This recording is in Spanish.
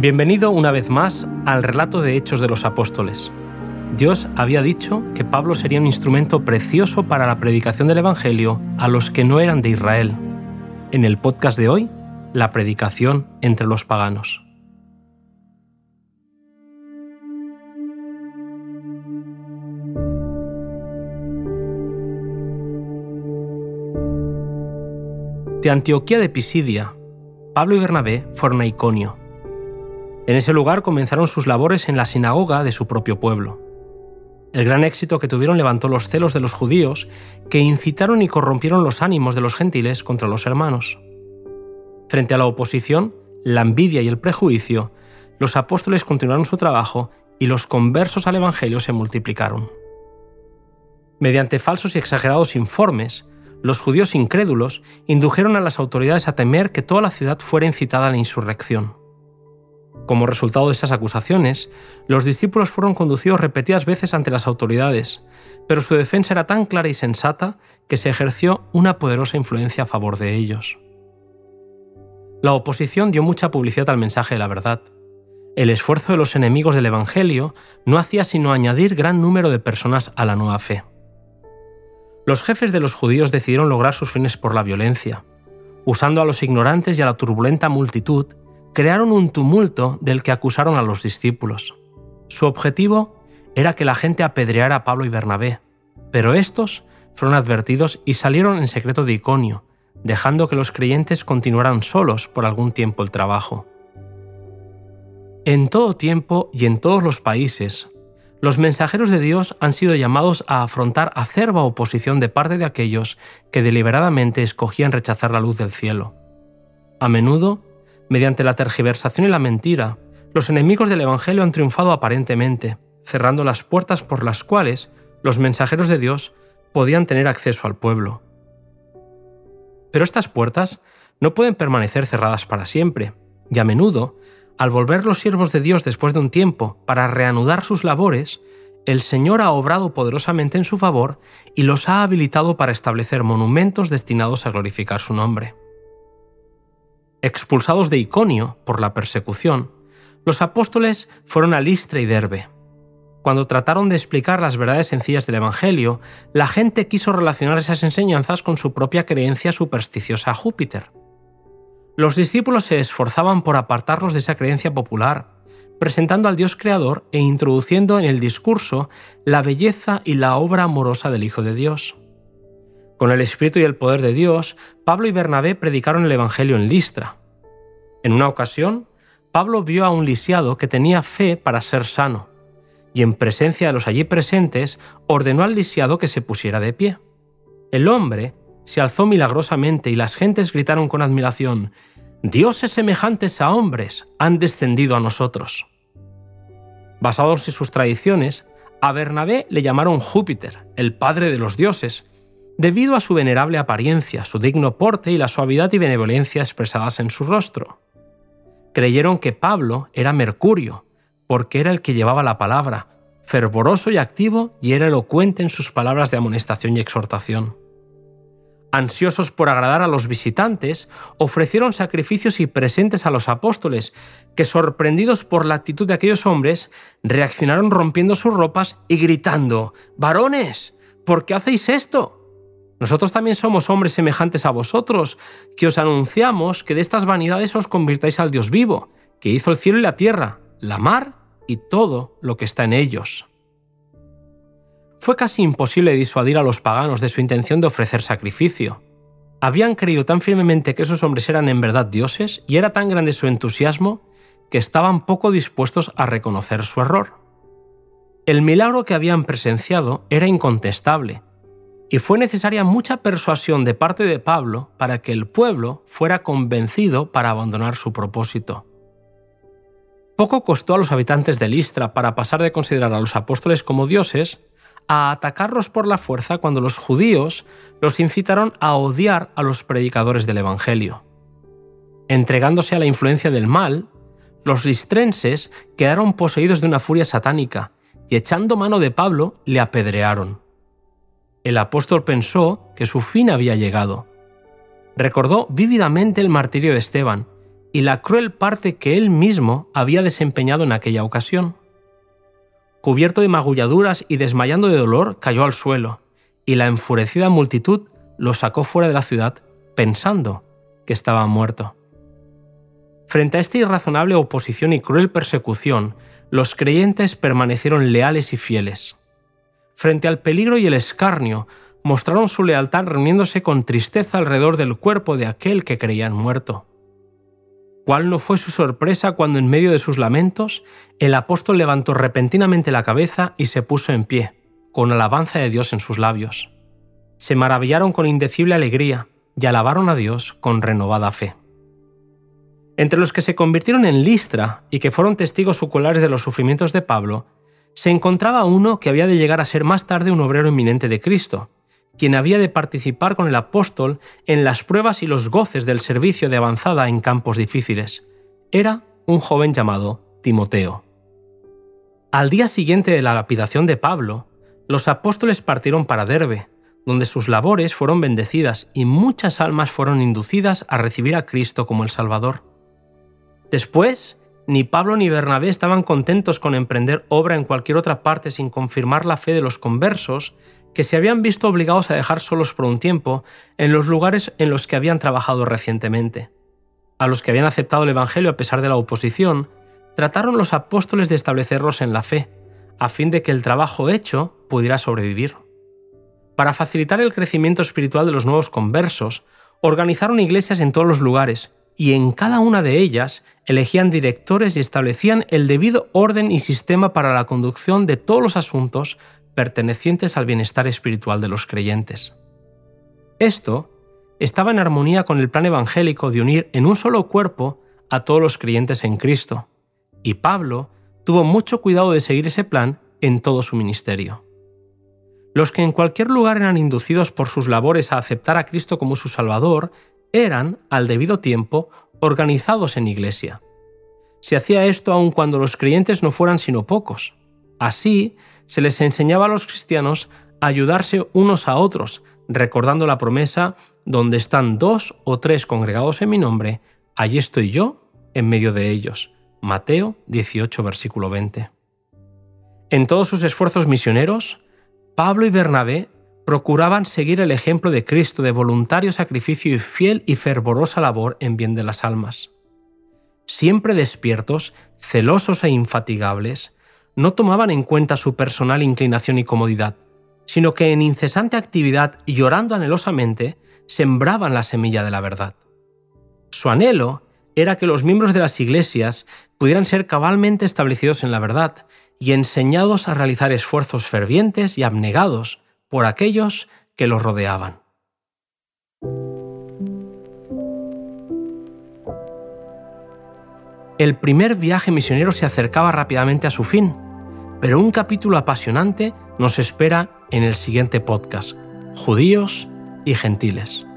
Bienvenido una vez más al relato de Hechos de los Apóstoles. Dios había dicho que Pablo sería un instrumento precioso para la predicación del Evangelio a los que no eran de Israel. En el podcast de hoy, la predicación entre los paganos. De Antioquía de Pisidia, Pablo y Bernabé fueron Iconio. En ese lugar comenzaron sus labores en la sinagoga de su propio pueblo. El gran éxito que tuvieron levantó los celos de los judíos, que incitaron y corrompieron los ánimos de los gentiles contra los hermanos. Frente a la oposición, la envidia y el prejuicio, los apóstoles continuaron su trabajo y los conversos al Evangelio se multiplicaron. Mediante falsos y exagerados informes, los judíos incrédulos indujeron a las autoridades a temer que toda la ciudad fuera incitada a la insurrección. Como resultado de esas acusaciones, los discípulos fueron conducidos repetidas veces ante las autoridades, pero su defensa era tan clara y sensata que se ejerció una poderosa influencia a favor de ellos. La oposición dio mucha publicidad al mensaje de la verdad. El esfuerzo de los enemigos del Evangelio no hacía sino añadir gran número de personas a la nueva fe los jefes de los judíos decidieron lograr sus fines por la violencia. Usando a los ignorantes y a la turbulenta multitud, crearon un tumulto del que acusaron a los discípulos. Su objetivo era que la gente apedreara a Pablo y Bernabé, pero estos fueron advertidos y salieron en secreto de Iconio, dejando que los creyentes continuaran solos por algún tiempo el trabajo. En todo tiempo y en todos los países, los mensajeros de Dios han sido llamados a afrontar acerba oposición de parte de aquellos que deliberadamente escogían rechazar la luz del cielo. A menudo, mediante la tergiversación y la mentira, los enemigos del Evangelio han triunfado aparentemente, cerrando las puertas por las cuales los mensajeros de Dios podían tener acceso al pueblo. Pero estas puertas no pueden permanecer cerradas para siempre, y a menudo al volver los siervos de Dios después de un tiempo para reanudar sus labores, el Señor ha obrado poderosamente en su favor y los ha habilitado para establecer monumentos destinados a glorificar su nombre. Expulsados de Iconio por la persecución, los apóstoles fueron a Listra y Derbe. Cuando trataron de explicar las verdades sencillas del Evangelio, la gente quiso relacionar esas enseñanzas con su propia creencia supersticiosa a Júpiter. Los discípulos se esforzaban por apartarlos de esa creencia popular, presentando al Dios Creador e introduciendo en el discurso la belleza y la obra amorosa del Hijo de Dios. Con el Espíritu y el poder de Dios, Pablo y Bernabé predicaron el Evangelio en Listra. En una ocasión, Pablo vio a un lisiado que tenía fe para ser sano, y en presencia de los allí presentes ordenó al lisiado que se pusiera de pie. El hombre se alzó milagrosamente y las gentes gritaron con admiración, Dioses semejantes a hombres han descendido a nosotros. Basados en sus tradiciones, a Bernabé le llamaron Júpiter, el padre de los dioses, debido a su venerable apariencia, su digno porte y la suavidad y benevolencia expresadas en su rostro. Creyeron que Pablo era Mercurio, porque era el que llevaba la palabra, fervoroso y activo y era elocuente en sus palabras de amonestación y exhortación. Ansiosos por agradar a los visitantes, ofrecieron sacrificios y presentes a los apóstoles, que sorprendidos por la actitud de aquellos hombres, reaccionaron rompiendo sus ropas y gritando, Varones, ¿por qué hacéis esto? Nosotros también somos hombres semejantes a vosotros, que os anunciamos que de estas vanidades os convirtáis al Dios vivo, que hizo el cielo y la tierra, la mar y todo lo que está en ellos fue casi imposible disuadir a los paganos de su intención de ofrecer sacrificio. Habían creído tan firmemente que esos hombres eran en verdad dioses y era tan grande su entusiasmo que estaban poco dispuestos a reconocer su error. El milagro que habían presenciado era incontestable, y fue necesaria mucha persuasión de parte de Pablo para que el pueblo fuera convencido para abandonar su propósito. Poco costó a los habitantes de Listra para pasar de considerar a los apóstoles como dioses a atacarlos por la fuerza cuando los judíos los incitaron a odiar a los predicadores del Evangelio. Entregándose a la influencia del mal, los listrenses quedaron poseídos de una furia satánica y echando mano de Pablo le apedrearon. El apóstol pensó que su fin había llegado. Recordó vívidamente el martirio de Esteban y la cruel parte que él mismo había desempeñado en aquella ocasión. Cubierto de magulladuras y desmayando de dolor, cayó al suelo, y la enfurecida multitud lo sacó fuera de la ciudad pensando que estaba muerto. Frente a esta irrazonable oposición y cruel persecución, los creyentes permanecieron leales y fieles. Frente al peligro y el escarnio, mostraron su lealtad reuniéndose con tristeza alrededor del cuerpo de aquel que creían muerto. ¿Cuál no fue su sorpresa cuando en medio de sus lamentos el apóstol levantó repentinamente la cabeza y se puso en pie, con alabanza de Dios en sus labios? Se maravillaron con indecible alegría y alabaron a Dios con renovada fe. Entre los que se convirtieron en Listra y que fueron testigos oculares de los sufrimientos de Pablo, se encontraba uno que había de llegar a ser más tarde un obrero eminente de Cristo, quien había de participar con el apóstol en las pruebas y los goces del servicio de avanzada en campos difíciles. Era un joven llamado Timoteo. Al día siguiente de la lapidación de Pablo, los apóstoles partieron para Derbe, donde sus labores fueron bendecidas y muchas almas fueron inducidas a recibir a Cristo como el Salvador. Después, ni Pablo ni Bernabé estaban contentos con emprender obra en cualquier otra parte sin confirmar la fe de los conversos, que se habían visto obligados a dejar solos por un tiempo en los lugares en los que habían trabajado recientemente. A los que habían aceptado el Evangelio a pesar de la oposición, trataron los apóstoles de establecerlos en la fe, a fin de que el trabajo hecho pudiera sobrevivir. Para facilitar el crecimiento espiritual de los nuevos conversos, organizaron iglesias en todos los lugares y en cada una de ellas elegían directores y establecían el debido orden y sistema para la conducción de todos los asuntos pertenecientes al bienestar espiritual de los creyentes. Esto estaba en armonía con el plan evangélico de unir en un solo cuerpo a todos los creyentes en Cristo, y Pablo tuvo mucho cuidado de seguir ese plan en todo su ministerio. Los que en cualquier lugar eran inducidos por sus labores a aceptar a Cristo como su Salvador eran, al debido tiempo, organizados en iglesia. Se hacía esto aun cuando los creyentes no fueran sino pocos. Así, se les enseñaba a los cristianos a ayudarse unos a otros, recordando la promesa, donde están dos o tres congregados en mi nombre, allí estoy yo en medio de ellos. Mateo 18, versículo 20. En todos sus esfuerzos misioneros, Pablo y Bernabé procuraban seguir el ejemplo de Cristo de voluntario sacrificio y fiel y fervorosa labor en bien de las almas. Siempre despiertos, celosos e infatigables, no tomaban en cuenta su personal inclinación y comodidad, sino que en incesante actividad y llorando anhelosamente, sembraban la semilla de la verdad. Su anhelo era que los miembros de las iglesias pudieran ser cabalmente establecidos en la verdad y enseñados a realizar esfuerzos fervientes y abnegados por aquellos que los rodeaban. El primer viaje misionero se acercaba rápidamente a su fin, pero un capítulo apasionante nos espera en el siguiente podcast, Judíos y Gentiles.